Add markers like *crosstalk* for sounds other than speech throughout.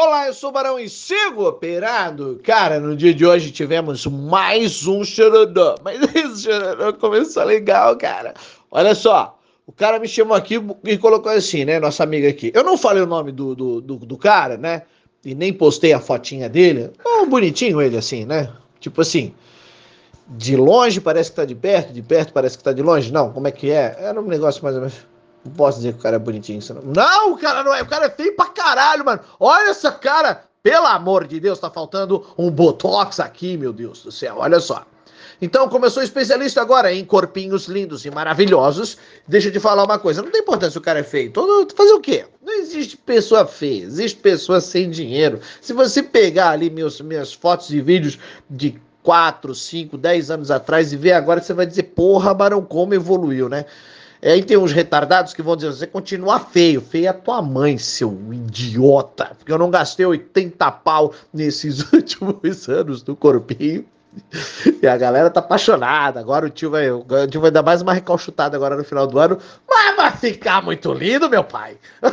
Olá, eu sou o Barão e sigo operado. Cara, no dia de hoje tivemos mais um xerodó. Mas *laughs* esse xerodó começou legal, cara. Olha só, o cara me chamou aqui e colocou assim, né? Nossa amiga aqui. Eu não falei o nome do, do, do, do cara, né? E nem postei a fotinha dele. Oh, bonitinho ele assim, né? Tipo assim, de longe parece que tá de perto, de perto parece que tá de longe. Não, como é que é? Era um negócio mais ou menos. Não posso dizer que o cara é bonitinho. Não, o cara não é. O cara é feio pra caralho, mano. Olha essa cara. Pelo amor de Deus, tá faltando um botox aqui, meu Deus do céu. Olha só. Então, como eu sou especialista agora em corpinhos lindos e maravilhosos, deixa eu te falar uma coisa. Não tem importância se o cara é feio. Todo, fazer o quê? Não existe pessoa feia, existe pessoa sem dinheiro. Se você pegar ali meus, minhas fotos e vídeos de 4, 5, 10 anos atrás e ver agora, você vai dizer, porra, Barão, como evoluiu, né? É, tem uns retardados que vão dizer: você continua feio, feio é a tua mãe, seu idiota. Porque eu não gastei 80 pau nesses *laughs* últimos anos do corpinho. E a galera tá apaixonada. Agora o tio vai, o tio vai dar mais uma recalchutada agora no final do ano. Mas vai ficar muito lindo, meu pai. *laughs*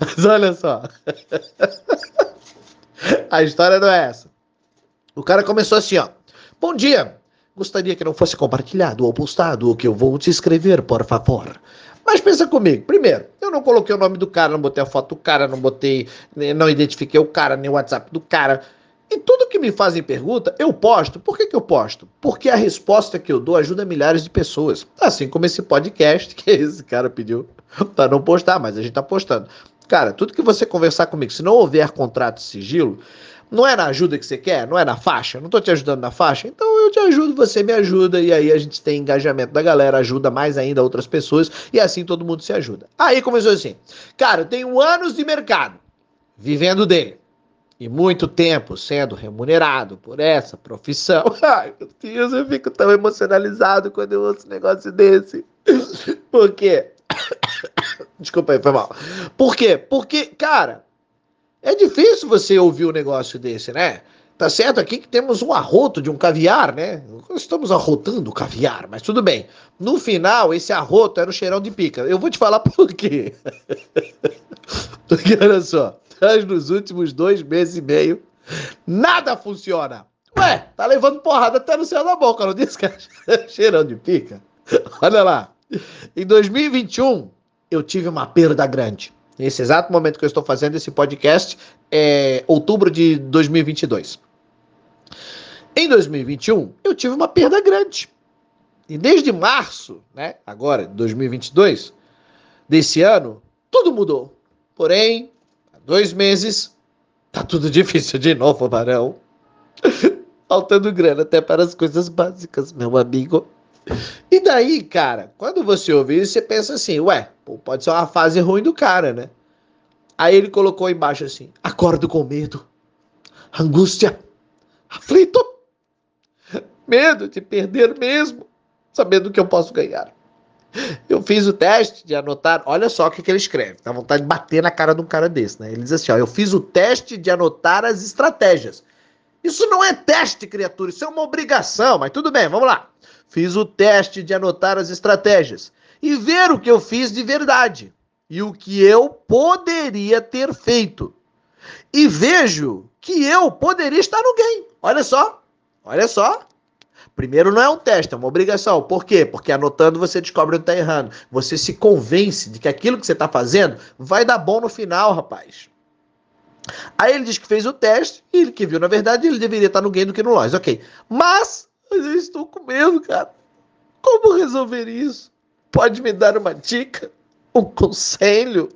Mas olha só. *laughs* A história não é essa. O cara começou assim, ó. Bom dia. Gostaria que não fosse compartilhado ou postado o que eu vou te escrever, por favor. Mas pensa comigo. Primeiro, eu não coloquei o nome do cara, não botei a foto do cara, não botei, não identifiquei o cara, nem o WhatsApp do cara. E tudo que me fazem pergunta, eu posto. Por que, que eu posto? Porque a resposta que eu dou ajuda milhares de pessoas. Assim como esse podcast que esse cara pediu para não postar, mas a gente tá postando. Cara, tudo que você conversar comigo, se não houver contrato de sigilo, não é na ajuda que você quer? Não é na faixa? Não tô te ajudando na faixa? Então eu te ajudo, você me ajuda, e aí a gente tem engajamento da galera, ajuda mais ainda outras pessoas, e assim todo mundo se ajuda. Aí começou assim, cara, eu tenho anos de mercado, vivendo dele, e muito tempo sendo remunerado por essa profissão. *laughs* Ai, meu Deus, eu fico tão emocionalizado quando eu ouço um negócio desse. Por quê? *coughs* Desculpa aí, foi mal. Por quê? Porque, cara, é difícil você ouvir um negócio desse, né? Tá certo aqui que temos um arroto de um caviar, né? Estamos arrotando caviar, mas tudo bem. No final, esse arroto era o cheirão de pica. Eu vou te falar *laughs* por quê. Porque olha só, nos últimos dois meses e meio, nada funciona. Ué, tá levando porrada até no céu da boca, não disse que é *laughs* cheirão de pica? Olha lá. Em 2021, eu tive uma perda grande. Nesse exato momento que eu estou fazendo esse podcast, é outubro de 2022. Em 2021, eu tive uma perda grande. E desde março, né, agora, 2022, desse ano, tudo mudou. Porém, há dois meses, tá tudo *laughs* difícil de novo, Barão. *laughs* Faltando grana até para as coisas básicas, meu amigo. E daí, cara, quando você ouve isso, você pensa assim, ué, pode ser uma fase ruim do cara, né? Aí ele colocou embaixo assim: acordo com medo, angústia, aflito, medo de perder mesmo, sabendo que eu posso ganhar. Eu fiz o teste de anotar, olha só o que, que ele escreve, dá vontade de bater na cara de um cara desse, né? Ele diz assim: ó, eu fiz o teste de anotar as estratégias. Isso não é teste, criatura, isso é uma obrigação, mas tudo bem, vamos lá. Fiz o teste de anotar as estratégias e ver o que eu fiz de verdade e o que eu poderia ter feito. E vejo que eu poderia estar no game. Olha só, olha só. Primeiro, não é um teste, é uma obrigação. Por quê? Porque anotando você descobre onde está errando. Você se convence de que aquilo que você está fazendo vai dar bom no final, rapaz. Aí ele diz que fez o teste e ele que viu, na verdade, ele deveria estar no game do que no loja. Ok. Mas mas eu estou com medo, cara. Como resolver isso? Pode me dar uma dica? Um conselho?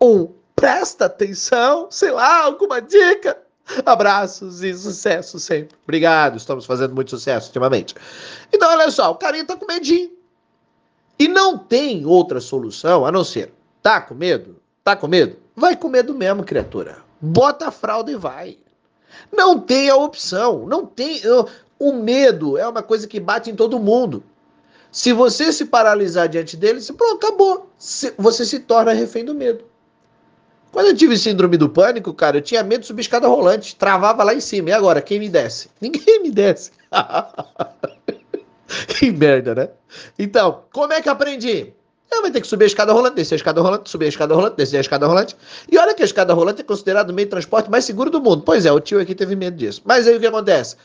Um presta atenção? Sei lá, alguma dica? Abraços e sucesso sempre. Obrigado, estamos fazendo muito sucesso ultimamente. Então, olha só, o carinha tá com medinho. E não tem outra solução a não ser, tá com medo? Tá com medo? Vai com medo mesmo, criatura. Bota a fralda e vai. Não tem a opção. Não tem. O medo é uma coisa que bate em todo mundo. Se você se paralisar diante dele, você, pronto, acabou. Você se torna refém do medo. Quando eu tive síndrome do pânico, cara, eu tinha medo de subir escada rolante. Travava lá em cima. E agora, quem me desce? *laughs* Ninguém me desce. *laughs* que merda, né? Então, como é que aprendi? Ela vai ter que subir a escada rolante, descer a escada rolante, subir a escada rolante, descer a escada rolante. E olha que a escada rolante é considerado o meio de transporte mais seguro do mundo. Pois é, o tio aqui teve medo disso. Mas aí o que acontece?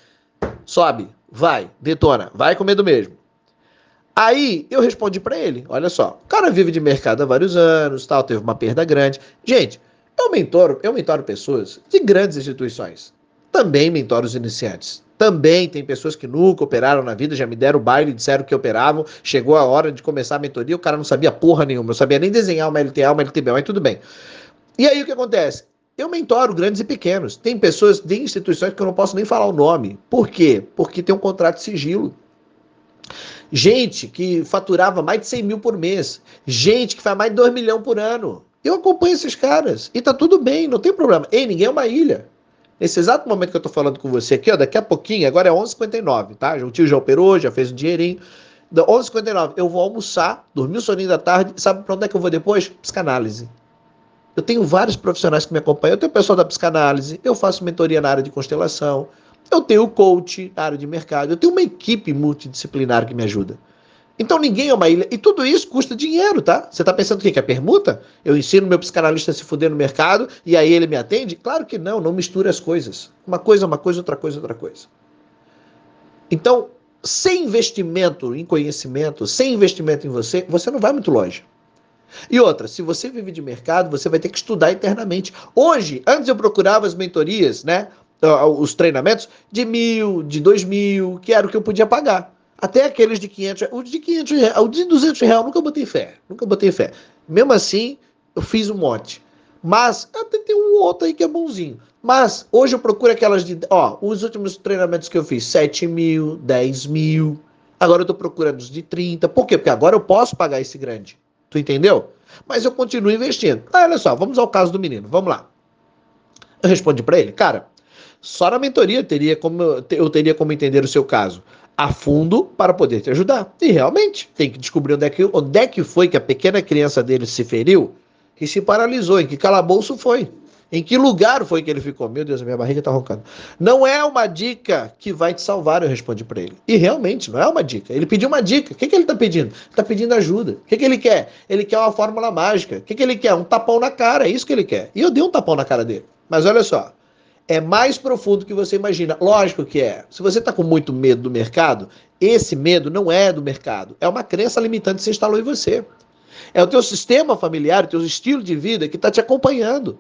Sobe, vai, detona, vai com medo mesmo. Aí eu respondi para ele: olha só, o cara vive de mercado há vários anos, tal, teve uma perda grande. Gente, eu mentoro, eu mentoro pessoas de grandes instituições. Também mentoro os iniciantes. Também tem pessoas que nunca operaram na vida, já me deram o baile, disseram que operavam. Chegou a hora de começar a mentoria, o cara não sabia porra nenhuma, não sabia nem desenhar uma LTA, uma LTB, mas tudo bem. E aí o que acontece? Eu mentoro grandes e pequenos. Tem pessoas de instituições que eu não posso nem falar o nome. Por quê? Porque tem um contrato de sigilo. Gente que faturava mais de 100 mil por mês. Gente que faz mais de 2 milhões por ano. Eu acompanho esses caras. E tá tudo bem, não tem problema. Ei, ninguém é uma ilha. Nesse exato momento que eu tô falando com você aqui, ó, daqui a pouquinho, agora é 11h59, tá? O tio já operou, já fez um dinheirinho. 11h59, eu vou almoçar, dormir o soninho da tarde. Sabe pra onde é que eu vou depois? Psicanálise. Eu tenho vários profissionais que me acompanham. Eu tenho pessoal da psicanálise, eu faço mentoria na área de constelação, eu tenho coach na área de mercado, eu tenho uma equipe multidisciplinar que me ajuda. Então ninguém é uma ilha. E tudo isso custa dinheiro, tá? Você tá pensando o quê? Que é permuta? Eu ensino meu psicanalista a se fuder no mercado e aí ele me atende? Claro que não, não misture as coisas. Uma coisa é uma coisa, outra coisa é outra coisa. Então, sem investimento em conhecimento, sem investimento em você, você não vai muito longe. E outra, se você vive de mercado, você vai ter que estudar internamente. Hoje, antes eu procurava as mentorias, né? Os treinamentos de mil, de dois mil, que era o que eu podia pagar. Até aqueles de 500 O de 500 reais, o de 200 reais, nunca botei fé. Nunca botei fé. Mesmo assim, eu fiz um monte. Mas até tem um outro aí que é bonzinho. Mas hoje eu procuro aquelas de. Ó, os últimos treinamentos que eu fiz, 7 mil, 10 mil. Agora eu tô procurando os de 30. Por quê? Porque agora eu posso pagar esse grande. Tu entendeu? Mas eu continuo investindo. Ah, olha só, vamos ao caso do menino. Vamos lá. Eu respondi para ele, cara, só na mentoria teria como, eu teria como entender o seu caso a fundo para poder te ajudar. E realmente, tem que descobrir onde é que, onde é que foi que a pequena criança dele se feriu e se paralisou, em que calabouço foi. Em que lugar foi que ele ficou? Meu Deus, a minha barriga tá roncando. Não é uma dica que vai te salvar, eu respondi para ele. E realmente, não é uma dica. Ele pediu uma dica. O que, que ele tá pedindo? Ele tá pedindo ajuda. O que, que ele quer? Ele quer uma fórmula mágica. O que, que ele quer? Um tapão na cara. É isso que ele quer. E eu dei um tapão na cara dele. Mas olha só, é mais profundo que você imagina. Lógico que é. Se você está com muito medo do mercado, esse medo não é do mercado. É uma crença limitante que você instalou em você. É o teu sistema familiar, o teu estilo de vida que está te acompanhando.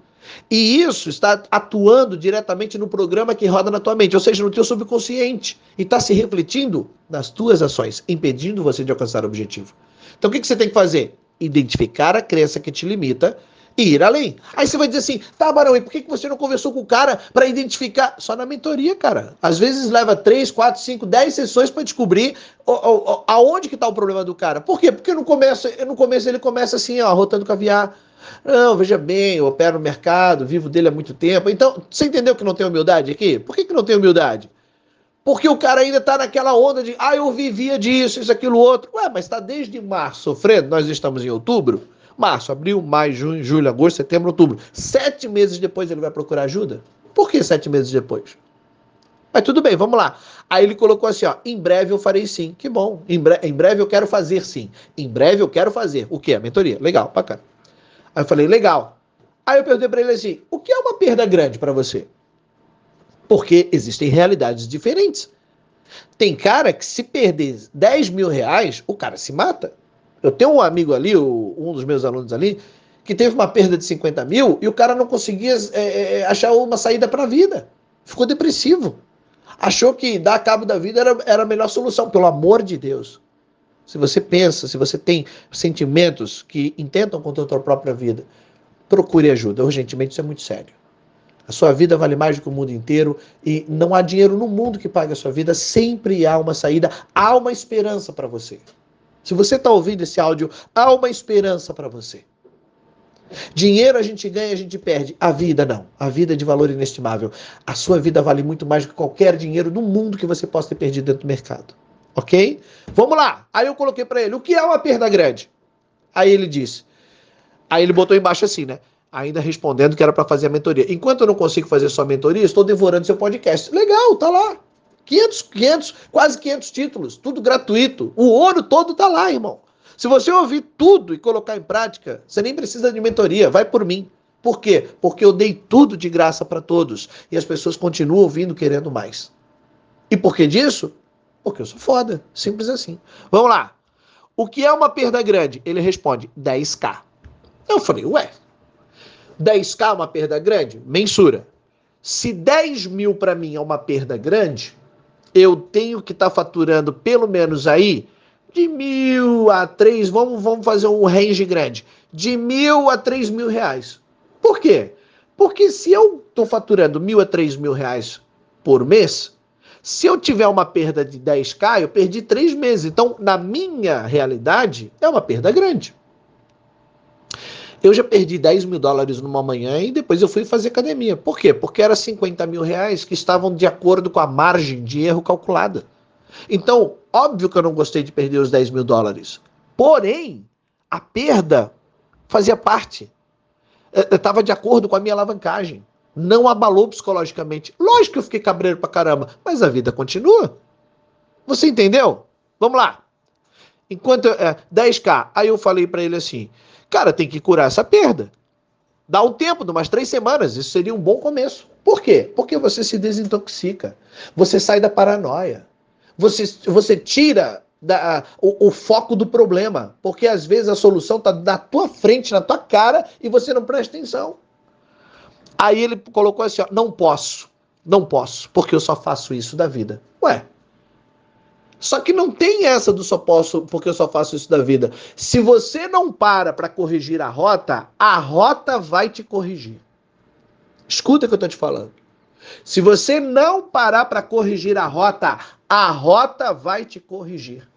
E isso está atuando diretamente no programa que roda na tua mente, ou seja, no teu subconsciente. E está se refletindo nas tuas ações, impedindo você de alcançar o objetivo. Então o que, que você tem que fazer? Identificar a crença que te limita e ir além. Aí você vai dizer assim, tá, Barão, e por que, que você não conversou com o cara para identificar? Só na mentoria, cara. Às vezes leva 3, 4, 5, 10 sessões para descobrir o, o, aonde que tá o problema do cara. Por quê? Porque no começo, no começo ele começa assim, ó, rotando caviar. Não, veja bem, eu opero no mercado, vivo dele há muito tempo. Então, você entendeu que não tem humildade aqui? Por que, que não tem humildade? Porque o cara ainda tá naquela onda de, ah, eu vivia disso, isso, aquilo, outro. Ué, mas tá desde março sofrendo, nós estamos em outubro. Março, abril, maio, junho, julho, agosto, setembro, outubro. Sete meses depois ele vai procurar ajuda? Por que sete meses depois? Mas tudo bem, vamos lá. Aí ele colocou assim, ó, em breve eu farei sim. Que bom. Em, bre em breve eu quero fazer sim. Em breve eu quero fazer. O quê? A mentoria. Legal, bacana. Aí eu falei, legal. Aí eu perguntei para ele assim, o que é uma perda grande para você? Porque existem realidades diferentes. Tem cara que se perder 10 mil reais, o cara se mata. Eu tenho um amigo ali, um dos meus alunos ali, que teve uma perda de 50 mil e o cara não conseguia é, é, achar uma saída para a vida. Ficou depressivo. Achou que dar cabo da vida era, era a melhor solução. Pelo amor de Deus. Se você pensa, se você tem sentimentos que intentam contra a sua própria vida, procure ajuda. Urgentemente, isso é muito sério. A sua vida vale mais do que o mundo inteiro e não há dinheiro no mundo que pague a sua vida. Sempre há uma saída, há uma esperança para você. Se você está ouvindo esse áudio, há uma esperança para você. Dinheiro a gente ganha, a gente perde. A vida não. A vida é de valor inestimável. A sua vida vale muito mais do que qualquer dinheiro do mundo que você possa ter perdido dentro do mercado. Ok? Vamos lá. Aí eu coloquei para ele: o que é uma perda grande? Aí ele disse. Aí ele botou embaixo assim, né? Ainda respondendo que era para fazer a mentoria. Enquanto eu não consigo fazer só a mentoria, estou devorando seu podcast. Legal, tá lá. 500, 500, quase 500 títulos, tudo gratuito. O ouro todo tá lá, irmão. Se você ouvir tudo e colocar em prática, você nem precisa de mentoria, vai por mim. Por quê? Porque eu dei tudo de graça para todos e as pessoas continuam ouvindo querendo mais. E por que disso? Porque eu sou foda, simples assim. Vamos lá. O que é uma perda grande? Ele responde 10k. Eu falei, ué, 10k é uma perda grande? Mensura. Se 10 mil para mim é uma perda grande, eu tenho que estar tá faturando pelo menos aí de mil a três, vamos, vamos fazer um range grande, de mil a três mil reais. Por quê? Porque se eu estou faturando mil a três mil reais por mês, se eu tiver uma perda de 10k, eu perdi três meses. Então, na minha realidade, é uma perda grande. Eu já perdi 10 mil dólares numa manhã e depois eu fui fazer academia. Por quê? Porque era 50 mil reais que estavam de acordo com a margem de erro calculada. Então, óbvio que eu não gostei de perder os 10 mil dólares. Porém, a perda fazia parte. Estava de acordo com a minha alavancagem. Não abalou psicologicamente. Lógico que eu fiquei cabreiro pra caramba, mas a vida continua. Você entendeu? Vamos lá. Enquanto é, 10k, aí eu falei para ele assim: Cara, tem que curar essa perda. Dá um tempo, de umas três semanas. Isso seria um bom começo. Por quê? Porque você se desintoxica. Você sai da paranoia. Você, você tira da, o, o, foco do problema. Porque às vezes a solução está na tua frente, na tua cara, e você não presta atenção. Aí ele colocou assim: ó, não posso. Não posso, porque eu só faço isso da vida. Ué, só que não tem essa do só posso porque eu só faço isso da vida. Se você não para para corrigir a rota, a rota vai te corrigir. Escuta o que eu tô te falando. Se você não parar para corrigir a rota, a rota vai te corrigir.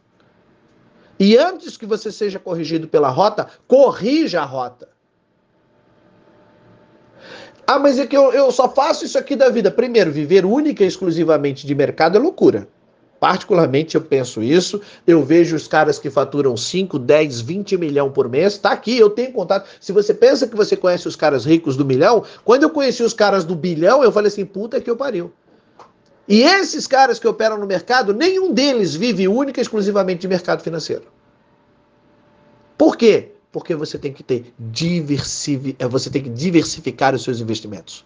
E antes que você seja corrigido pela rota, corrija a rota. Ah, mas é que eu, eu só faço isso aqui da vida. Primeiro, viver única e exclusivamente de mercado é loucura. Particularmente eu penso isso. Eu vejo os caras que faturam 5, 10, 20 milhão por mês. Tá aqui, eu tenho contato. Se você pensa que você conhece os caras ricos do milhão, quando eu conheci os caras do bilhão, eu falei assim: puta que eu pariu. E esses caras que operam no mercado, nenhum deles vive única e exclusivamente de mercado financeiro. Por quê? Porque você tem que ter diversifi... É, você tem que diversificar os seus investimentos.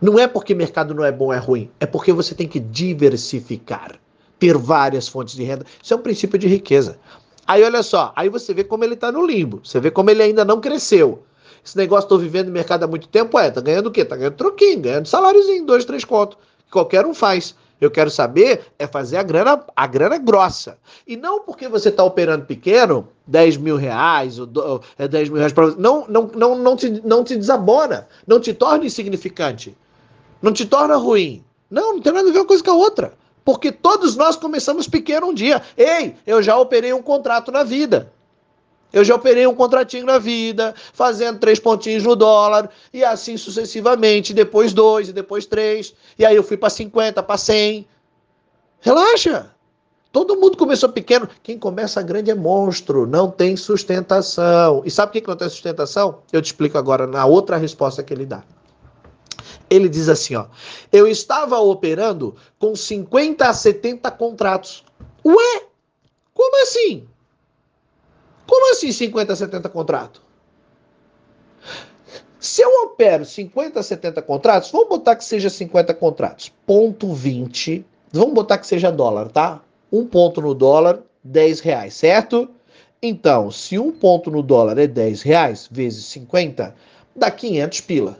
Não é porque mercado não é bom, é ruim. É porque você tem que diversificar. Ter várias fontes de renda. Isso é um princípio de riqueza. Aí olha só, aí você vê como ele está no limbo. Você vê como ele ainda não cresceu. Esse negócio, estou vivendo no mercado há muito tempo, é, tá ganhando o quê? Tá ganhando troquinho, ganhando saláriozinho, dois, três contos. Que qualquer um faz. Eu quero saber é fazer a grana, a grana grossa. E não porque você está operando pequeno, 10 mil reais, ou, ou é 10 mil reais para você. Não, não, não, não, te, não te desabona, não te torna insignificante. Não te torna ruim. Não, não tem nada a ver uma coisa com a outra. Porque todos nós começamos pequeno um dia. Ei, eu já operei um contrato na vida. Eu já operei um contratinho na vida, fazendo três pontinhos no dólar, e assim sucessivamente, depois dois, e depois três, e aí eu fui para 50, para 100. Relaxa. Todo mundo começou pequeno. Quem começa grande é monstro, não tem sustentação. E sabe por que não tem sustentação? Eu te explico agora na outra resposta que ele dá. Ele diz assim, ó: "Eu estava operando com 50 a 70 contratos". Ué? Como assim? Como assim 50 a 70 contratos? Se eu opero 50 a 70 contratos, vamos botar que seja 50 contratos, ponto 20, vamos botar que seja dólar, tá? Um ponto no dólar, 10 reais, certo? Então, se um ponto no dólar é 10 reais vezes 50, dá 500 pila.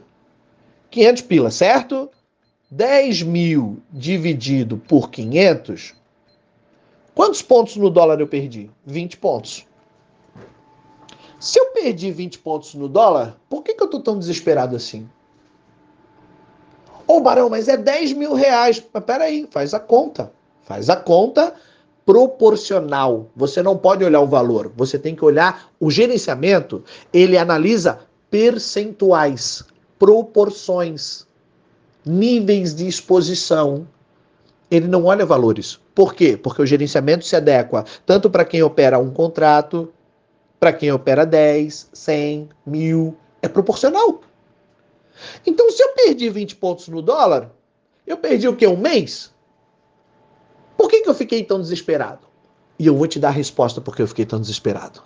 500 pila, certo? 10 mil dividido por 500, quantos pontos no dólar eu perdi? 20 pontos. Se eu perdi 20 pontos no dólar, por que, que eu tô tão desesperado assim? Ô, Barão, mas é 10 mil reais. Mas peraí, faz a conta. Faz a conta proporcional. Você não pode olhar o valor. Você tem que olhar o gerenciamento. Ele analisa percentuais proporções, níveis de exposição. Ele não olha valores. Por quê? Porque o gerenciamento se adequa tanto para quem opera um contrato, para quem opera 10, 100, mil. É proporcional. Então, se eu perdi 20 pontos no dólar, eu perdi o quê? Um mês? Por que, que eu fiquei tão desesperado? E eu vou te dar a resposta porque eu fiquei tão desesperado.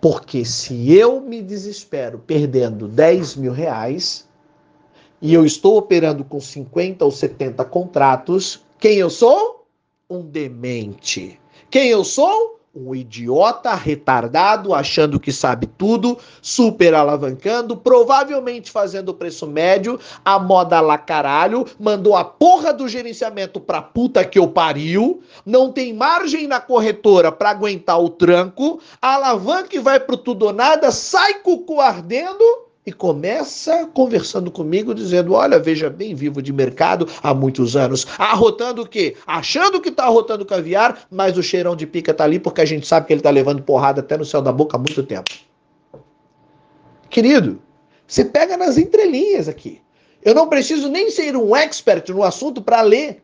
Porque se eu me desespero perdendo 10 mil reais e eu estou operando com 50 ou 70 contratos, quem eu sou? Um demente. Quem eu sou? Um idiota retardado, achando que sabe tudo, super alavancando, provavelmente fazendo preço médio, a moda lá caralho, mandou a porra do gerenciamento pra puta que eu pariu, não tem margem na corretora para aguentar o tranco, a alavanca vai pro tudo ou nada, sai com o cu ardendo e começa conversando comigo, dizendo: Olha, veja bem, vivo de mercado há muitos anos. Arrotando o quê? Achando que está arrotando caviar, mas o cheirão de pica está ali porque a gente sabe que ele está levando porrada até no céu da boca há muito tempo. Querido, você pega nas entrelinhas aqui. Eu não preciso nem ser um expert no assunto para ler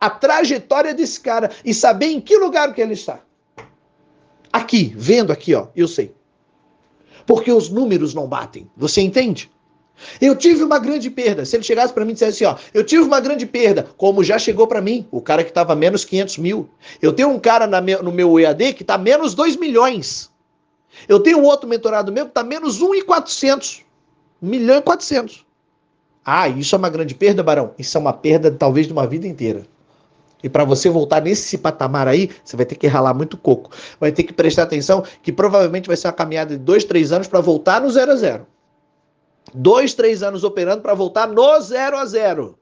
a trajetória desse cara e saber em que lugar que ele está. Aqui, vendo aqui, ó, eu sei porque os números não batem. Você entende? Eu tive uma grande perda. Se ele chegasse para mim e dissesse assim, ó, eu tive uma grande perda, como já chegou para mim, o cara que estava menos 500 mil. Eu tenho um cara me, no meu EAD que está menos 2 milhões. Eu tenho outro mentorado meu que está menos 1,400. 1 milhão e 400. Ah, isso é uma grande perda, Barão? Isso é uma perda talvez de uma vida inteira. E para você voltar nesse patamar aí, você vai ter que ralar muito coco. Vai ter que prestar atenção que provavelmente vai ser uma caminhada de dois, três anos para voltar no zero a zero. Dois, três anos operando para voltar no zero a zero.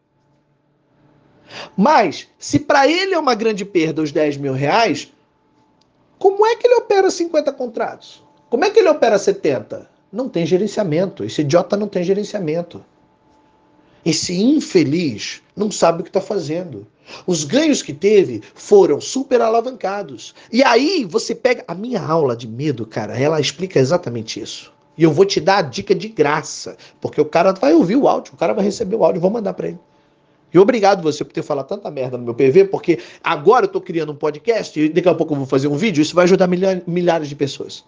Mas, se para ele é uma grande perda os 10 mil reais, como é que ele opera 50 contratos? Como é que ele opera 70? Não tem gerenciamento. Esse idiota não tem gerenciamento. Esse infeliz não sabe o que está fazendo. Os ganhos que teve foram super alavancados. E aí você pega. A minha aula de medo, cara, ela explica exatamente isso. E eu vou te dar a dica de graça. Porque o cara vai ouvir o áudio, o cara vai receber o áudio, vou mandar para ele. E obrigado você por ter falado tanta merda no meu PV, porque agora eu tô criando um podcast e daqui a pouco eu vou fazer um vídeo, isso vai ajudar milhares de pessoas.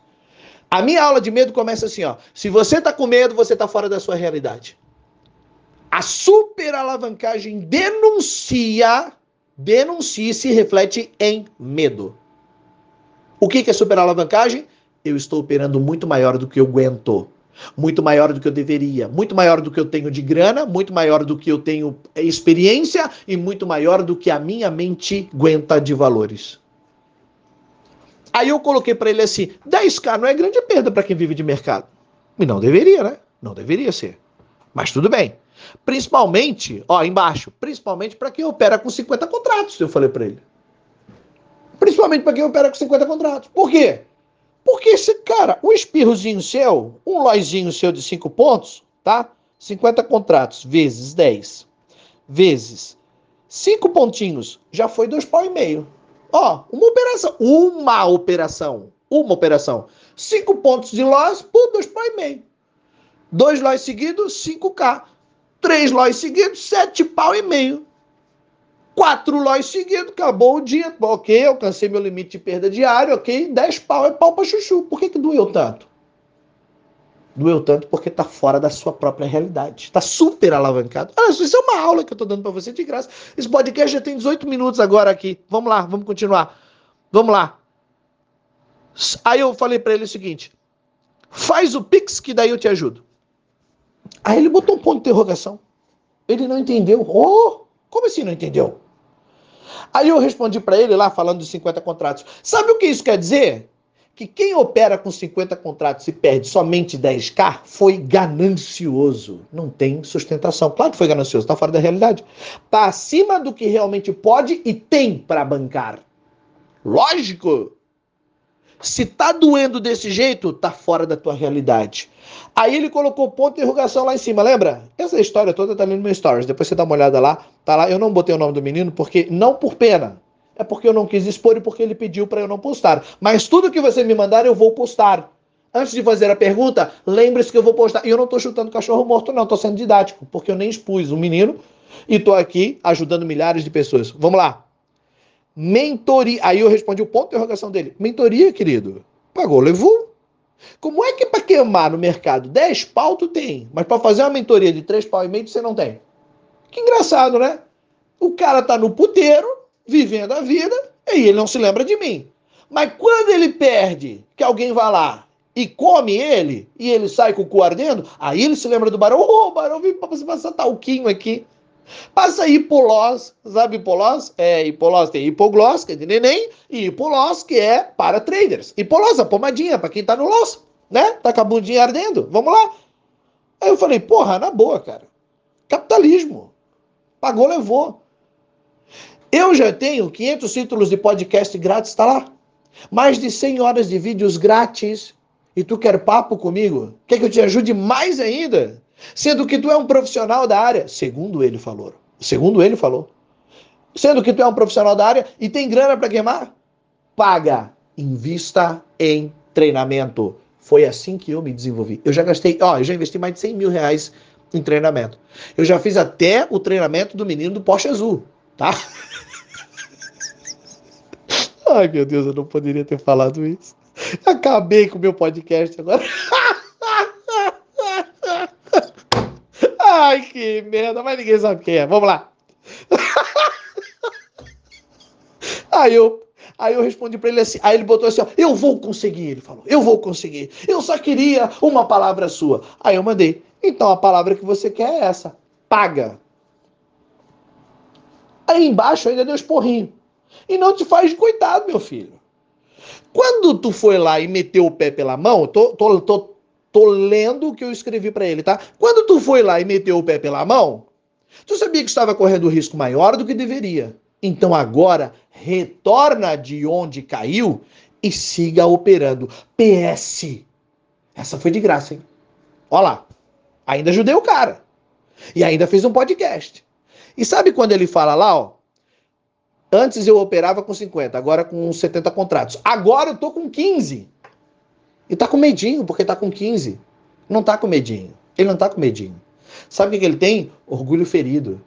A minha aula de medo começa assim, ó. Se você tá com medo, você tá fora da sua realidade. A superalavancagem denuncia, denuncia e se reflete em medo. O que é superalavancagem? Eu estou operando muito maior do que eu aguento, muito maior do que eu deveria, muito maior do que eu tenho de grana, muito maior do que eu tenho experiência e muito maior do que a minha mente aguenta de valores. Aí eu coloquei para ele assim: 10k não é grande perda para quem vive de mercado. E não deveria, né? Não deveria ser. Mas tudo bem. Principalmente, ó, embaixo, principalmente para quem opera com 50 contratos, eu falei para ele. Principalmente para quem opera com 50 contratos. Por quê? Porque esse cara, um espirrozinho seu, um loizinho seu de 5 pontos, tá? 50 contratos vezes 10 vezes 5 pontinhos, já foi dois pau e meio. Ó, uma operação, uma operação, uma operação. 5 pontos de loss por dois pau e meio. Dois loss seguidos, 5K. Três lojas seguidos, sete pau e meio. Quatro lojas seguidos, acabou o dia. Ok, alcancei meu limite de perda diária, ok. Dez pau é pau para chuchu. Por que, que doeu tanto? Doeu tanto porque está fora da sua própria realidade. Está super alavancado. Olha, isso é uma aula que eu estou dando para você de graça. Esse podcast já tem 18 minutos agora aqui. Vamos lá, vamos continuar. Vamos lá. Aí eu falei para ele o seguinte: faz o Pix que daí eu te ajudo. Aí ele botou um ponto de interrogação. Ele não entendeu. Oh, como assim não entendeu? Aí eu respondi para ele lá, falando dos 50 contratos. Sabe o que isso quer dizer? Que quem opera com 50 contratos e perde somente 10k foi ganancioso. Não tem sustentação. Claro que foi ganancioso, está fora da realidade. Está acima do que realmente pode e tem para bancar. Lógico. Se tá doendo desse jeito, tá fora da tua realidade. Aí ele colocou ponto de interrogação lá em cima, lembra? Essa história toda tá ali no meu stories. Depois você dá uma olhada lá, tá lá. Eu não botei o nome do menino porque não por pena, é porque eu não quis expor e porque ele pediu para eu não postar. Mas tudo que você me mandar eu vou postar. Antes de fazer a pergunta, lembre-se que eu vou postar. E eu não tô chutando cachorro morto, não, tô sendo didático, porque eu nem expus o menino e tô aqui ajudando milhares de pessoas. Vamos lá. Mentoria. Aí eu respondi o ponto de interrogação dele. Mentoria, querido. Pagou, levou. Como é que para queimar no mercado 10 pau tu tem, mas para fazer uma mentoria de 3 pau e meio você não tem? Que engraçado, né? O cara tá no puteiro, vivendo a vida, E ele não se lembra de mim. Mas quando ele perde, que alguém vai lá e come ele, e ele sai com o cu ardendo, aí ele se lembra do barão. Ô, oh, barão, vim pra você passar talquinho aqui. Passa hipolós, sabe hipolós? É, hipolós tem hipoglós, que é de neném, e hipolós, que é para traders. Hipolós, a pomadinha, para quem tá no loss, né? Tá com a bundinha ardendo, vamos lá. Aí eu falei, porra, na boa, cara. Capitalismo. Pagou, levou. Eu já tenho 500 títulos de podcast grátis, tá lá. Mais de 100 horas de vídeos grátis. E tu quer papo comigo? Quer que eu te ajude mais ainda? Sendo que tu é um profissional da área, segundo ele falou. Segundo ele falou. Sendo que tu é um profissional da área e tem grana para queimar, paga, invista em treinamento. Foi assim que eu me desenvolvi. Eu já gastei, ó, eu já investi mais de 100 mil reais em treinamento. Eu já fiz até o treinamento do menino do Porsche Azul, tá? *laughs* Ai, meu Deus, eu não poderia ter falado isso. Acabei com o meu podcast agora. *laughs* Ai, que merda, mas ninguém sabe quem é. Vamos lá. *laughs* Aí eu, aí eu respondi para ele assim, aí ele botou assim, ó, eu vou conseguir, ele falou, eu vou conseguir. Eu só queria uma palavra sua. Aí eu mandei, então a palavra que você quer é essa, paga. Aí embaixo ainda deu esporrinho. E não te faz coitado, meu filho. Quando tu foi lá e meteu o pé pela mão, tô, tô, tô Tô lendo o que eu escrevi para ele, tá? Quando tu foi lá e meteu o pé pela mão, tu sabia que estava correndo risco maior do que deveria. Então agora retorna de onde caiu e siga operando. PS. Essa foi de graça, hein? Olha lá. Ainda ajudei o cara. E ainda fez um podcast. E sabe quando ele fala lá, ó? Antes eu operava com 50, agora com 70 contratos. Agora eu tô com 15. E tá com medinho, porque tá com 15. Não tá com medinho. Ele não tá com medinho. Sabe o que, ele tem? Orgulho ferido.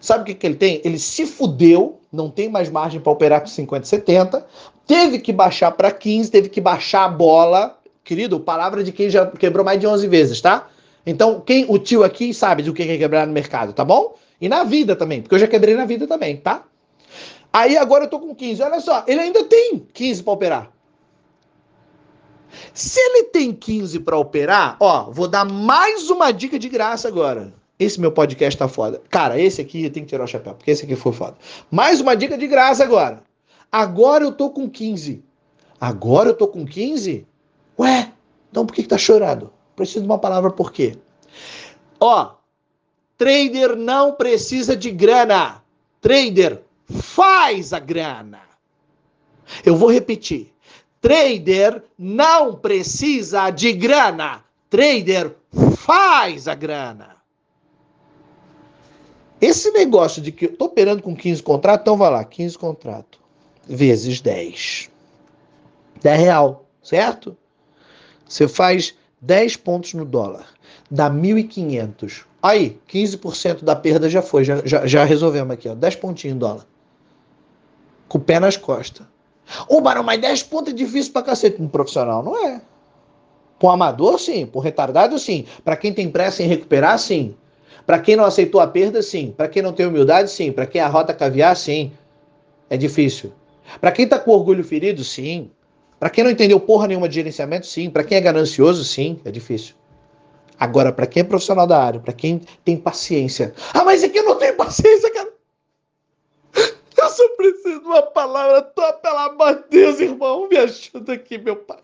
Sabe o que, que ele tem? Ele se fudeu, não tem mais margem para operar com 50, 70, teve que baixar para 15, teve que baixar a bola. Querido, palavra de quem já quebrou mais de 11 vezes, tá? Então, quem o tio aqui sabe do que é quebrar no mercado, tá bom? E na vida também, porque eu já quebrei na vida também, tá? Aí agora eu tô com 15. Olha só, ele ainda tem 15 para operar. Se ele tem 15 para operar, ó, vou dar mais uma dica de graça agora. Esse meu podcast tá foda. Cara, esse aqui tem que tirar o chapéu, porque esse aqui foi foda. Mais uma dica de graça agora. Agora eu tô com 15. Agora eu tô com 15? Ué, então por que, que tá chorando? Preciso de uma palavra por quê? Ó, trader não precisa de grana. Trader faz a grana. Eu vou repetir. Trader não precisa de grana. Trader faz a grana. Esse negócio de que eu tô operando com 15 contratos, então vai lá, 15 contratos vezes 10. 10 real, certo? Você faz 10 pontos no dólar, dá 1.500. Aí, 15% da perda já foi, já, já, já resolvemos aqui, ó, 10 pontinhos em dólar. Com o pé nas costas. Ô, Barão, mas 10 pontos é difícil pra cacete. Um profissional não é. Um amador, sim. Um retardado, sim. Para quem tem pressa em recuperar, sim. Para quem não aceitou a perda, sim. Para quem não tem humildade, sim. Para quem é a rota caviar, sim. É difícil. Para quem tá com orgulho ferido, sim. Para quem não entendeu porra nenhuma de gerenciamento, sim. Para quem é ganancioso, sim. É difícil. Agora, para quem é profissional da área, para quem tem paciência. Ah, mas aqui eu não tenho paciência, cara. Só preciso de uma palavra tua, pelo amor de Deus, irmão. Me ajuda aqui, meu pai.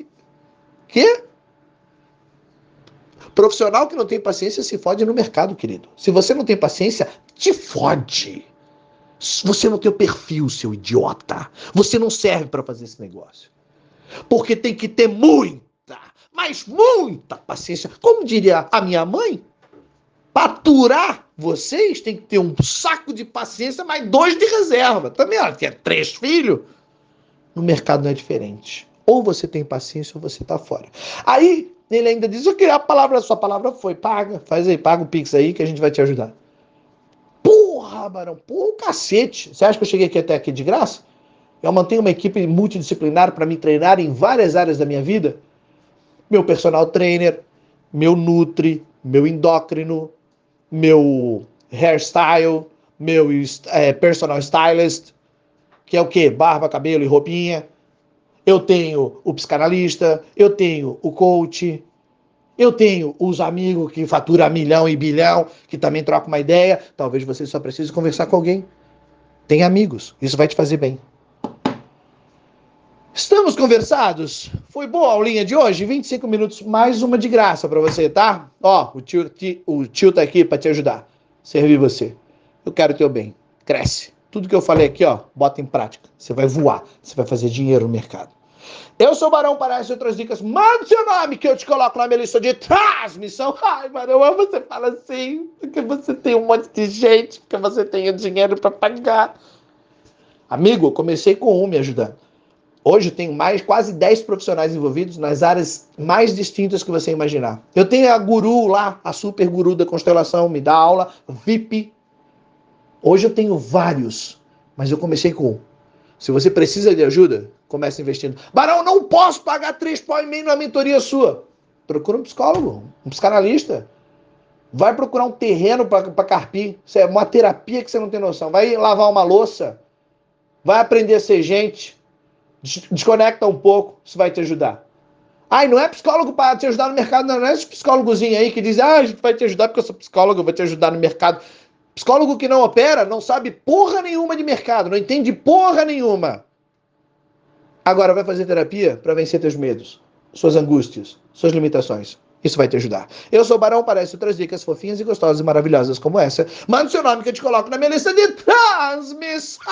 Quê? Profissional que não tem paciência se fode no mercado, querido. Se você não tem paciência, te fode. Você não tem o perfil, seu idiota. Você não serve para fazer esse negócio. Porque tem que ter muita, mas muita paciência. Como diria a minha mãe, Paturar vocês tem que ter um saco de paciência, mais dois de reserva. Também, ela tinha três filhos. No mercado não é diferente. Ou você tem paciência ou você tá fora. Aí ele ainda diz: Eu queria a palavra, a sua palavra foi, paga, faz aí, paga o Pix aí que a gente vai te ajudar. Porra, Barão, porra, cacete. Você acha que eu cheguei aqui até aqui de graça? Eu mantenho uma equipe multidisciplinar para me treinar em várias áreas da minha vida. Meu personal trainer, meu nutri, meu endócrino, meu hairstyle, meu é, personal stylist, que é o quê? Barba, cabelo e roupinha. Eu tenho o psicanalista, eu tenho o coach, eu tenho os amigos que faturam milhão e bilhão, que também trocam uma ideia. Talvez você só precise conversar com alguém. Tem amigos, isso vai te fazer bem. Estamos conversados? Foi boa a aulinha de hoje? 25 minutos, mais uma de graça para você, tá? Ó, o tio, o tio tá aqui para te ajudar, servir você. Eu quero teu bem. Cresce. Tudo que eu falei aqui, ó, bota em prática. Você vai voar, você vai fazer dinheiro no mercado. Eu sou o Barão para essas outras dicas. Manda seu nome que eu te coloco na minha lista de transmissão. Ai, Barão, você fala assim, porque você tem um monte de gente, porque você tem o dinheiro para pagar. Amigo, eu comecei com um me ajudando. Hoje eu tenho mais quase 10 profissionais envolvidos nas áreas mais distintas que você imaginar. Eu tenho a guru lá, a super guru da constelação, me dá aula, VIP. Hoje eu tenho vários, mas eu comecei com um. Se você precisa de ajuda, comece investindo. Barão, não posso pagar três pau e meio na mentoria sua. Procura um psicólogo, um psicanalista. Vai procurar um terreno para carpir. Isso é uma terapia que você não tem noção. Vai lavar uma louça. Vai aprender a ser gente. Desconecta um pouco. Isso vai te ajudar. Ai, não é psicólogo para te ajudar no mercado, não, não é esse psicólogozinho aí que diz, ah, a gente vai te ajudar porque eu sou psicólogo, eu vou te ajudar no mercado. Psicólogo que não opera não sabe porra nenhuma de mercado, não entende porra nenhuma. Agora vai fazer terapia para vencer teus medos, suas angústias, suas limitações. Isso vai te ajudar. Eu sou o Barão, parece outras dicas fofinhas e gostosas e maravilhosas como essa. Manda seu nome que eu te coloco na minha lista de transmissão.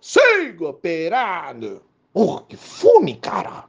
Siga operando. Porra, que fome, cara.